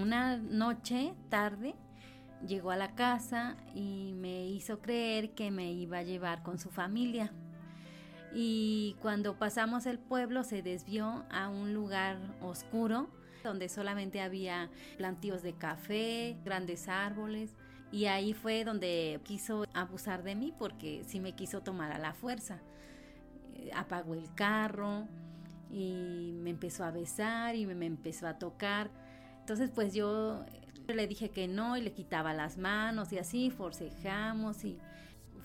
Una noche, tarde, llegó a la casa y me hizo creer que me iba a llevar con su familia. Y cuando pasamos el pueblo se desvió a un lugar oscuro donde solamente había plantíos de café, grandes árboles. Y ahí fue donde quiso abusar de mí porque sí me quiso tomar a la fuerza. Apagó el carro y me empezó a besar y me empezó a tocar. Entonces pues yo le dije que no y le quitaba las manos y así forcejamos y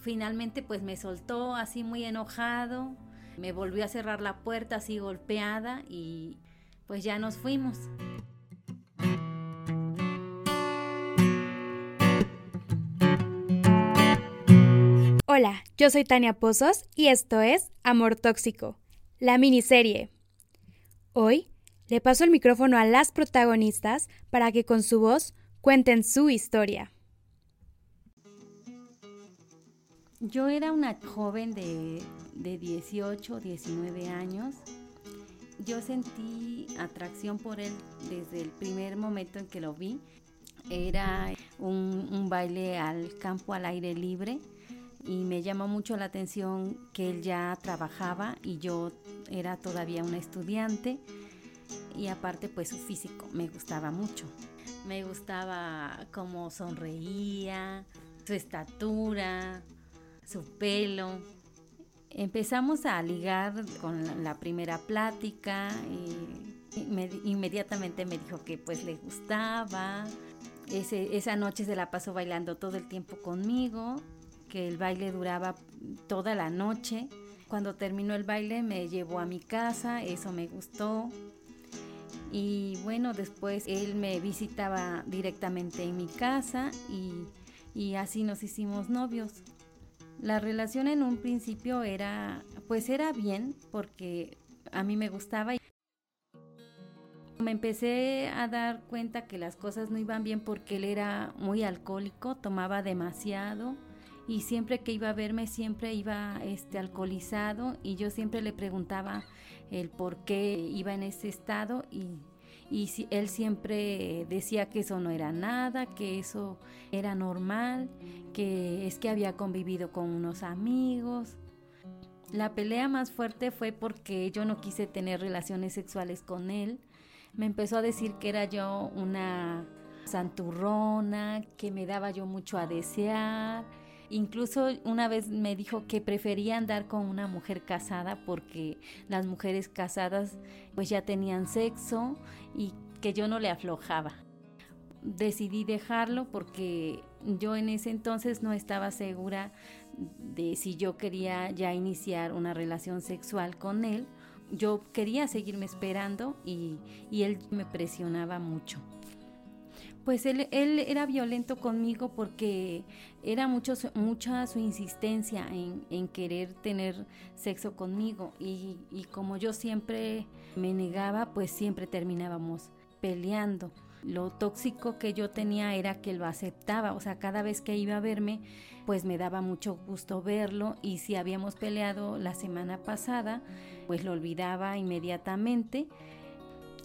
finalmente pues me soltó así muy enojado, me volvió a cerrar la puerta así golpeada y pues ya nos fuimos. Hola, yo soy Tania Pozos y esto es Amor Tóxico, la miniserie. Hoy le paso el micrófono a las protagonistas para que con su voz cuenten su historia. Yo era una joven de, de 18, 19 años. Yo sentí atracción por él desde el primer momento en que lo vi. Era un, un baile al campo al aire libre y me llamó mucho la atención que él ya trabajaba y yo era todavía una estudiante y aparte pues su físico me gustaba mucho. Me gustaba cómo sonreía, su estatura, su pelo. Empezamos a ligar con la primera plática y inmediatamente me dijo que pues le gustaba. esa noche se la pasó bailando todo el tiempo conmigo, que el baile duraba toda la noche. Cuando terminó el baile me llevó a mi casa, eso me gustó. Y bueno, después él me visitaba directamente en mi casa y, así nos hicimos novios. La relación en un principio era, pues era bien porque a mí me gustaba. Me empecé a dar cuenta que las cosas no iban bien porque él era muy alcohólico, tomaba demasiado y siempre que iba a verme siempre iba este alcoholizado y yo siempre le preguntaba el por qué iba en ese estado y, y si, él siempre decía que eso no era nada, que eso era normal, que es que había convivido con unos amigos. La pelea más fuerte fue porque yo no quise tener relaciones sexuales con él. Me empezó a decir que era yo una santurrona, que me daba yo mucho a desear, Incluso una vez me dijo que prefería andar con una mujer casada porque las mujeres casadas pues ya tenían sexo y que yo no le aflojaba. Decidí dejarlo porque yo en ese entonces no estaba segura de si yo quería ya iniciar una relación sexual con él. Yo quería seguirme esperando y, y él me presionaba mucho pues él, él, era violento conmigo porque era mucho, mucha su insistencia en, querer tener sexo conmigo y, y, como yo siempre me negaba, pues siempre terminábamos peleando. Lo tóxico que yo tenía era que lo aceptaba, o sea, cada vez que iba a verme, pues me daba mucho gusto verlo y si habíamos peleado la semana pasada, pues lo olvidaba inmediatamente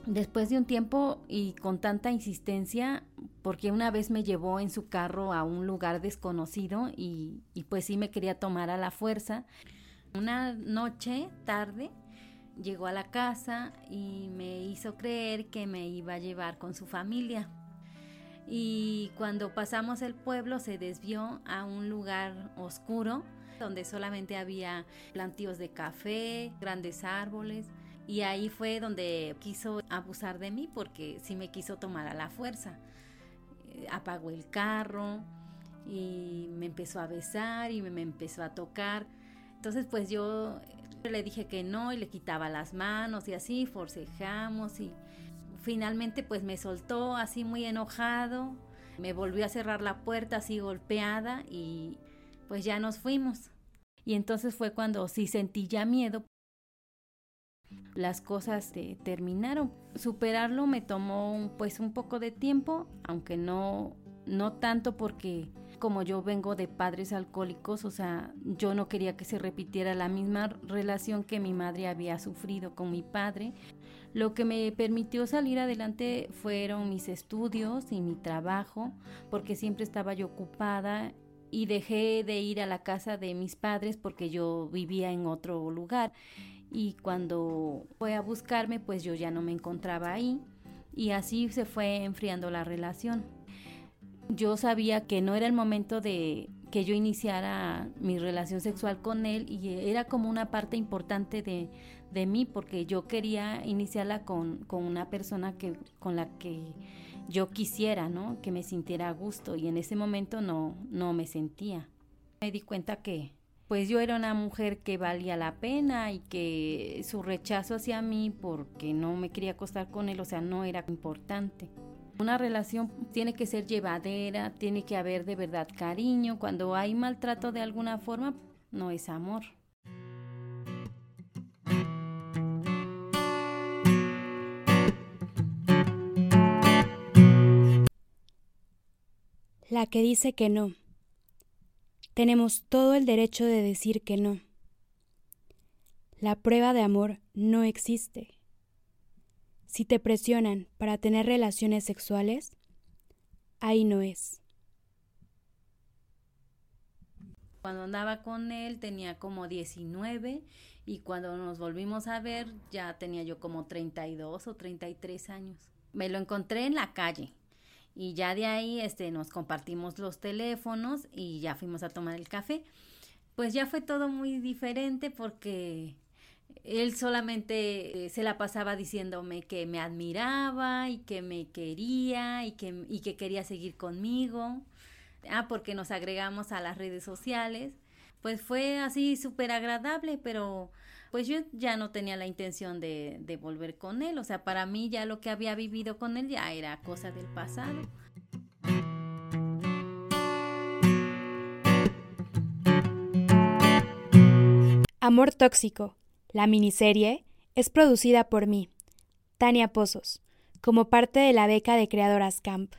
Después de un tiempo y con tanta insistencia, porque una vez me llevó en su carro a un lugar desconocido y, pues sí me quería tomar a la fuerza. Una noche tarde llegó a la casa y me hizo creer que me iba a llevar con su familia. Y cuando pasamos el pueblo se desvió a un lugar oscuro donde solamente había plantíos de café, grandes árboles y ahí fue donde quiso abusar de mí porque sí me quiso tomar a la fuerza. Eh, apagó el carro y me empezó a besar y me, empezó a tocar. Entonces pues yo le dije que no y le quitaba las manos y así forcejamos y finalmente pues me soltó así muy enojado, me volvió a cerrar la puerta así golpeada y pues ya nos fuimos. Y entonces fue cuando sí sentí ya miedo las cosas terminaron. Superarlo me tomó pues un poco de tiempo, aunque no, no tanto porque como yo vengo de padres alcohólicos, o sea, yo no quería que se repitiera la misma relación que mi madre había sufrido con mi padre. Lo que me permitió salir adelante fueron mis estudios y mi trabajo, porque siempre estaba yo ocupada y dejé de ir a la casa de mis padres porque yo vivía en otro lugar y cuando fue a buscarme pues yo ya no me encontraba ahí y así se fue enfriando la relación. Yo sabía que no era el momento de que yo iniciara mi relación sexual con él y era como una parte importante de, de mí porque yo quería iniciarla con, con, una persona que, con la que yo quisiera, ¿no? Que me sintiera a gusto y en ese momento no, no me sentía. Me di cuenta que pues yo era una mujer que valía la pena y que su rechazo hacia mí porque no me quería acostar con él, o sea, no era importante. Una relación tiene que ser llevadera, tiene que haber de verdad cariño. Cuando hay maltrato de alguna forma, no es amor. La que dice que no. Tenemos todo el derecho de decir que no. La prueba de amor no existe. Si te presionan para tener relaciones sexuales, ahí no es. Cuando andaba con él tenía como 19 y cuando nos volvimos a ver ya tenía yo como 32 o 33 años. Me lo encontré en la calle y ya de ahí este nos compartimos los teléfonos y ya fuimos a tomar el café. Pues ya fue todo muy diferente porque él solamente eh, se la pasaba diciéndome que me admiraba y que me quería y que, y que quería seguir conmigo. Ah, porque nos agregamos a las redes sociales. Pues fue así súper agradable, pero pues yo ya no tenía la intención de, de volver con él. O sea, para mí ya lo que había vivido con él ya era cosa del pasado. Amor Tóxico, la miniserie, es producida por mí, Tania Pozos, como parte de la beca de Creadoras Camp.